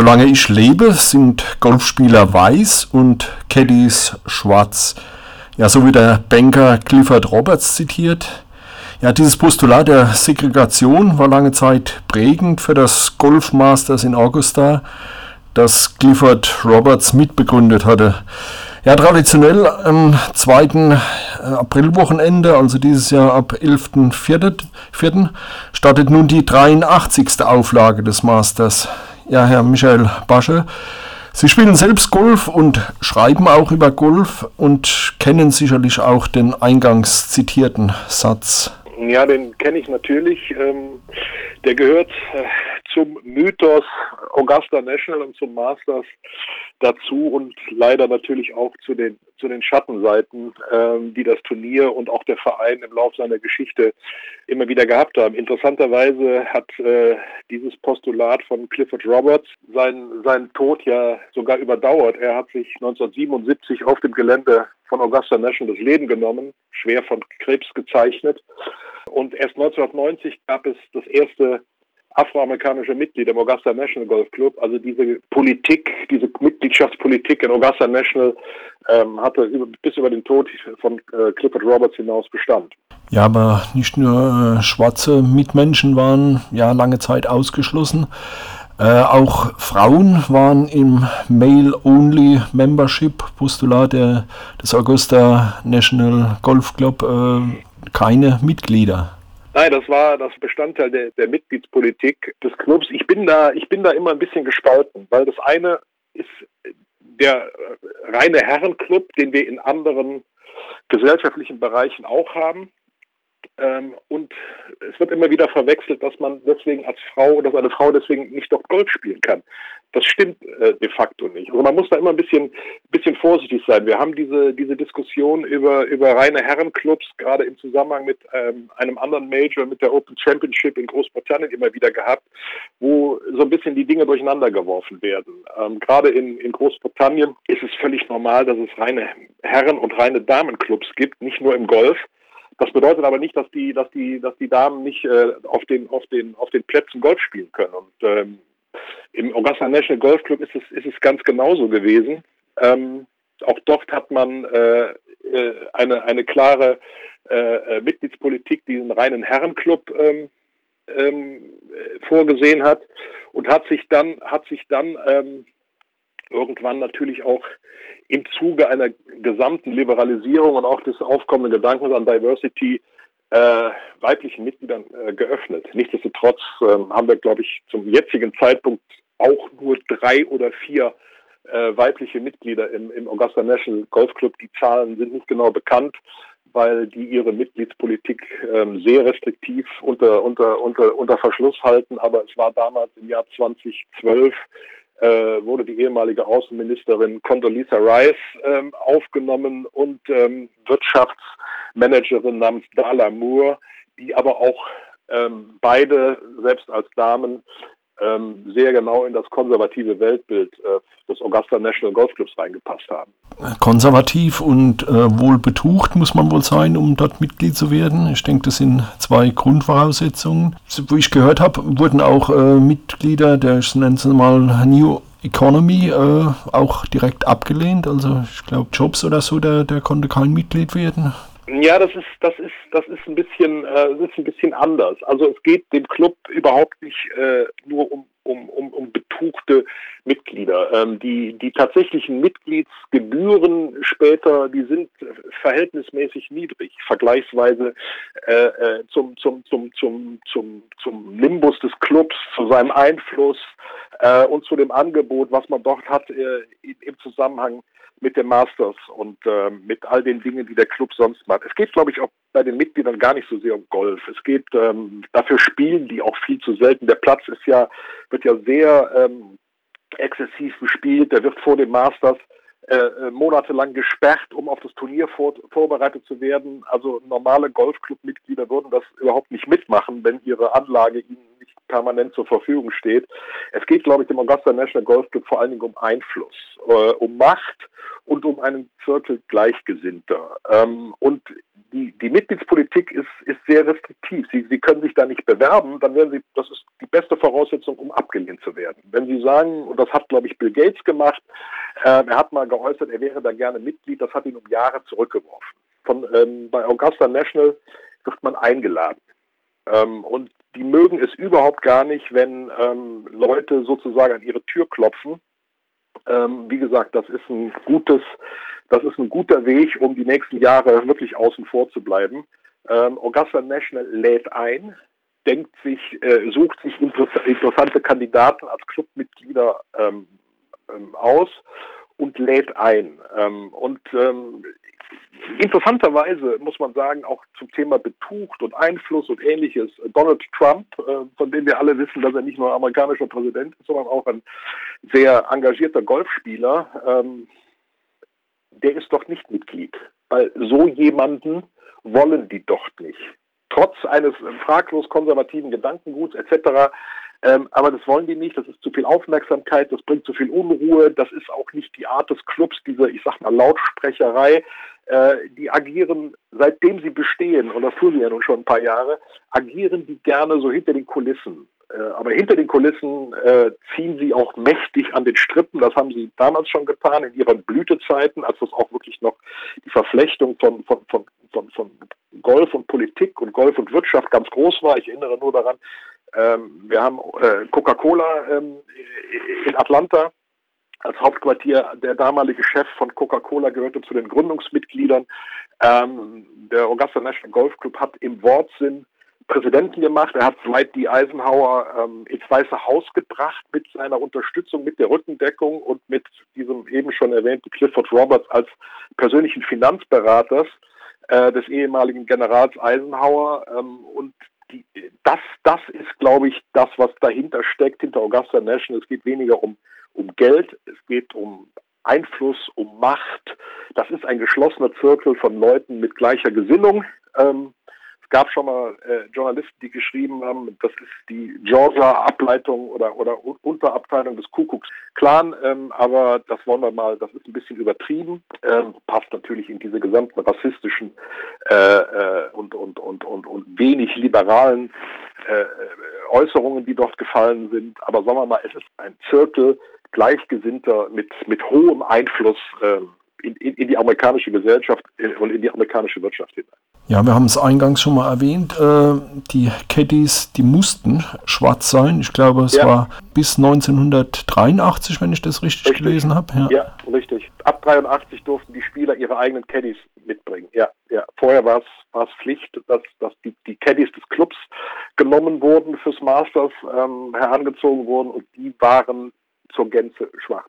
Solange ich lebe, sind Golfspieler weiß und Caddies schwarz. Ja, so wie der Banker Clifford Roberts zitiert. Ja, dieses Postulat der Segregation war lange Zeit prägend für das Golfmasters in Augusta, das Clifford Roberts mitbegründet hatte. Ja, traditionell am 2. Äh, Aprilwochenende, also dieses Jahr ab 11.04., startet nun die 83. Auflage des Masters. Ja, Herr Michael Basche, Sie spielen selbst Golf und schreiben auch über Golf und kennen sicherlich auch den eingangs zitierten Satz. Ja, den kenne ich natürlich. Ähm, der gehört äh, zum Mythos Augusta National und zum Masters dazu und leider natürlich auch zu den zu den Schattenseiten, ähm, die das Turnier und auch der Verein im Laufe seiner Geschichte immer wieder gehabt haben. Interessanterweise hat äh, dieses Postulat von Clifford Roberts seinen seinen Tod ja sogar überdauert. Er hat sich 1977 auf dem Gelände von Augusta National das Leben genommen, schwer von Krebs gezeichnet. Und erst 1990 gab es das erste afroamerikanische Mitglied im Augusta National Golf Club. Also diese Politik, diese Mitgliedschaftspolitik in Augusta National ähm, hatte über, bis über den Tod von äh, Clifford Roberts hinaus Bestand. Ja, aber nicht nur äh, schwarze Mitmenschen waren ja lange Zeit ausgeschlossen. Äh, auch Frauen waren im Male-Only Membership Postulat der, des Augusta National Golf Club äh, keine Mitglieder. Nein, das war das Bestandteil der, der Mitgliedspolitik des Clubs. Ich bin da, ich bin da immer ein bisschen gespalten, weil das eine ist der reine Herrenclub, den wir in anderen gesellschaftlichen Bereichen auch haben. Ähm, und es wird immer wieder verwechselt, dass man deswegen als Frau, dass eine Frau deswegen nicht dort Golf spielen kann. Das stimmt äh, de facto nicht. Also man muss da immer ein bisschen, bisschen vorsichtig sein. Wir haben diese, diese Diskussion über, über reine Herrenclubs, gerade im Zusammenhang mit ähm, einem anderen Major, mit der Open Championship in Großbritannien immer wieder gehabt, wo so ein bisschen die Dinge durcheinander geworfen werden. Ähm, gerade in, in Großbritannien ist es völlig normal, dass es reine Herren- und reine Damenclubs gibt, nicht nur im Golf. Das bedeutet aber nicht, dass die, dass die, dass die Damen nicht äh, auf den, auf den, auf den Plätzen Golf spielen können. Und ähm, im Augusta National Golf Club ist es, ist es ganz genauso gewesen. Ähm, auch dort hat man äh, äh eine, eine klare äh, äh, Mitgliedspolitik, die einen reinen Herrenclub ähm, ähm, vorgesehen hat und hat sich dann, hat sich dann ähm, irgendwann natürlich auch im Zuge einer gesamten Liberalisierung und auch des aufkommenden Gedankens an Diversity äh, weiblichen Mitgliedern äh, geöffnet. Nichtsdestotrotz äh, haben wir, glaube ich, zum jetzigen Zeitpunkt auch nur drei oder vier äh, weibliche Mitglieder im, im Augusta National Golf Club. Die Zahlen sind nicht genau bekannt, weil die ihre Mitgliedspolitik ähm, sehr restriktiv unter, unter, unter, unter Verschluss halten. Aber es war damals im Jahr 2012 äh, wurde die ehemalige Außenministerin Condoleezza Rice ähm, aufgenommen und ähm, Wirtschaftsmanagerin namens Dala Moore, die aber auch ähm, beide, selbst als Damen, ähm, sehr genau in das konservative Weltbild äh, des Augusta National Golf Clubs reingepasst haben. Konservativ und äh, wohl betucht muss man wohl sein, um dort Mitglied zu werden. Ich denke, das sind zwei Grundvoraussetzungen. Wo ich gehört habe, wurden auch äh, Mitglieder der, ich nenne es mal, New Economy äh, auch direkt abgelehnt. Also ich glaube, Jobs oder so, der, der konnte kein Mitglied werden. Ja, das ist, das ist, das ist ein bisschen, äh, ist ein bisschen anders. Also es geht dem Club überhaupt nicht äh, nur um, um, um, um betuchte Mitglieder. Ähm, die, die tatsächlichen Mitgliedsgebühren später, die sind verhältnismäßig niedrig, vergleichsweise äh, äh, zum, zum, zum, zum, zum, zum Nimbus des Clubs, zu seinem Einfluss äh, und zu dem Angebot, was man dort hat äh, im Zusammenhang mit den Masters und äh, mit all den Dingen, die der Club sonst macht. Es geht, glaube ich, auch bei den Mitgliedern gar nicht so sehr um Golf. Es geht, ähm, dafür spielen die auch viel zu selten. Der Platz ist ja, wird ja sehr ähm, exzessiv bespielt. Der wird vor den Masters äh, äh, monatelang gesperrt, um auf das Turnier vor, vorbereitet zu werden. Also normale Golfclub-Mitglieder würden das überhaupt nicht mitmachen, wenn ihre Anlage ihnen nicht permanent zur Verfügung steht. Es geht, glaube ich, dem Augusta National Golf Club vor allen Dingen um Einfluss, äh, um Macht und um einen Zirkel Gleichgesinnter. Ähm, und die, die Mitgliedspolitik ist, ist sehr restriktiv. Sie, Sie können sich da nicht bewerben, dann werden Sie, das ist die beste Voraussetzung, um abgelehnt zu werden. Wenn Sie sagen, und das hat, glaube ich, Bill Gates gemacht, äh, er hat mal geäußert, er wäre da gerne Mitglied, das hat ihn um Jahre zurückgeworfen. Von, ähm, bei Augusta National wird man eingeladen. Ähm, und die mögen es überhaupt gar nicht, wenn ähm, Leute sozusagen an ihre Tür klopfen ähm, wie gesagt, das ist ein gutes, das ist ein guter Weg, um die nächsten Jahre wirklich außen vor zu bleiben. Ähm, Augusta National lädt ein, denkt sich, äh, sucht sich interessante Kandidaten als Clubmitglieder ähm, ähm, aus und lädt ein. Ähm, und ähm, interessanterweise muss man sagen, auch zum Thema Betucht und Einfluss und ähnliches, Donald Trump, äh, von dem wir alle wissen, dass er nicht nur amerikanischer Präsident ist, sondern auch ein sehr engagierter Golfspieler, ähm, der ist doch nicht Mitglied. Weil so jemanden wollen die doch nicht. Trotz eines fraglos konservativen Gedankenguts etc. Ähm, aber das wollen die nicht, das ist zu viel Aufmerksamkeit, das bringt zu viel Unruhe, das ist auch nicht die Art des Clubs, diese, ich sag mal, Lautsprecherei. Äh, die agieren, seitdem sie bestehen, und das tun sie ja nun schon ein paar Jahre, agieren die gerne so hinter den Kulissen. Äh, aber hinter den Kulissen äh, ziehen sie auch mächtig an den Strippen. Das haben sie damals schon getan, in ihren Blütezeiten, als das auch wirklich noch die Verflechtung von, von, von, von, von Golf und Politik und Golf und Wirtschaft ganz groß war. Ich erinnere nur daran, ähm, wir haben Coca-Cola ähm, in Atlanta als Hauptquartier. Der damalige Chef von Coca-Cola gehörte zu den Gründungsmitgliedern. Ähm, der Augusta National Golf Club hat im Wortsinn Präsidenten gemacht. Er hat Dwight D. Eisenhower ähm, ins Weiße Haus gebracht mit seiner Unterstützung, mit der Rückendeckung und mit diesem eben schon erwähnten Clifford Roberts als persönlichen Finanzberaters äh, des ehemaligen Generals Eisenhower. Ähm, und die, das, das ist, glaube ich, das, was dahinter steckt, hinter Augusta National. Es geht weniger um, um Geld, es geht um Einfluss, um Macht. Das ist ein geschlossener Zirkel von Leuten mit gleicher Gesinnung. Ähm, gab schon mal äh, Journalisten, die geschrieben haben, das ist die Georgia-Ableitung oder, oder Unterabteilung des Kuckucks-Clan, ähm, aber das wollen wir mal, das ist ein bisschen übertrieben, ähm, passt natürlich in diese gesamten rassistischen äh, äh, und, und, und, und, und wenig liberalen äh, Äußerungen, die dort gefallen sind, aber sagen wir mal, es ist ein Zirkel Gleichgesinnter mit, mit hohem Einfluss äh, in, in, in die amerikanische Gesellschaft und in die amerikanische Wirtschaft hinein. Ja, wir haben es eingangs schon mal erwähnt, äh, die Caddies, die mussten schwarz sein. Ich glaube, es ja. war bis 1983, wenn ich das richtig, richtig. gelesen habe. Ja. ja. richtig. Ab 83 durften die Spieler ihre eigenen Caddies mitbringen. Ja, ja. Vorher war es Pflicht, dass, dass die, die Caddies des Clubs genommen wurden, fürs Masters ähm, herangezogen wurden und die waren zur Gänze schwarz.